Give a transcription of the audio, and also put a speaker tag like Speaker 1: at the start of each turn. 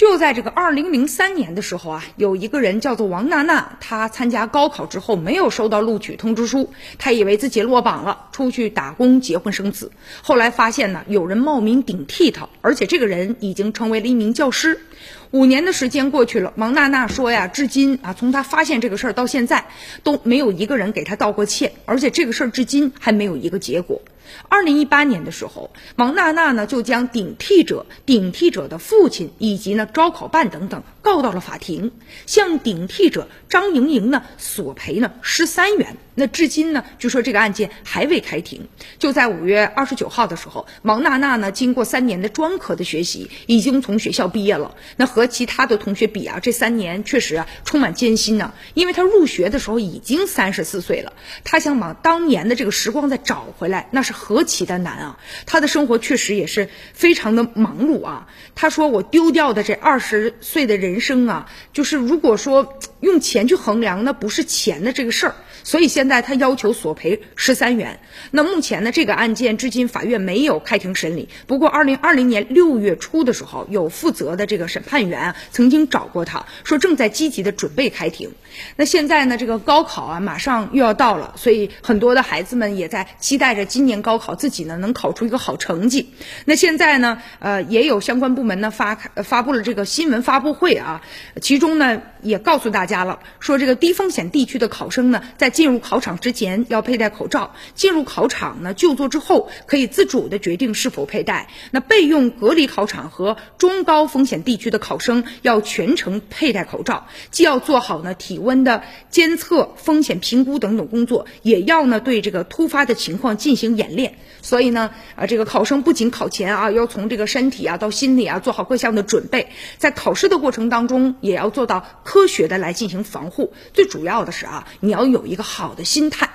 Speaker 1: 就在这个二零零三年的时候啊，有一个人叫做王娜娜，她参加高考之后没有收到录取通知书，她以为自己落榜了，出去打工、结婚、生子。后来发现呢，有人冒名顶替她，而且这个人已经成为了一名教师。五年的时间过去了，王娜娜说呀，至今啊，从她发现这个事儿到现在，都没有一个人给她道过歉，而且这个事儿至今还没有一个结果。二零一八年的时候，王娜娜呢就将顶替者、顶替者的父亲以及呢招考办等等告到了法庭，向顶替者张莹莹呢索赔呢十三元。那至今呢，据说这个案件还未开庭。就在五月二十九号的时候，王娜娜呢经过三年的专科的学习，已经从学校毕业了。那和其他的同学比啊，这三年确实啊充满艰辛呢，因为她入学的时候已经三十四岁了，她想把当年的这个时光再找回来，那是。何其的难啊！她的生活确实也是非常的忙碌啊。她说：“我丢掉的这二十岁的人人生啊，就是如果说用钱去衡量，那不是钱的这个事儿。所以现在他要求索赔十三元。那目前呢，这个案件至今法院没有开庭审理。不过，二零二零年六月初的时候，有负责的这个审判员，曾经找过他说，正在积极的准备开庭。那现在呢，这个高考啊，马上又要到了，所以很多的孩子们也在期待着今年。高考自己呢能考出一个好成绩，那现在呢，呃，也有相关部门呢发发布了这个新闻发布会啊，其中呢也告诉大家了，说这个低风险地区的考生呢，在进入考场之前要佩戴口罩，进入考场呢就座之后可以自主的决定是否佩戴。那备用隔离考场和中高风险地区的考生要全程佩戴口罩，既要做好呢体温的监测、风险评估等等工作，也要呢对这个突发的情况进行演练。所以呢，啊，这个考生不仅考前啊要从这个身体啊到心理啊做好各项的准备，在考试的过程当中也要做到科学的来进行防护。最主要的是啊你要有一个好的心态。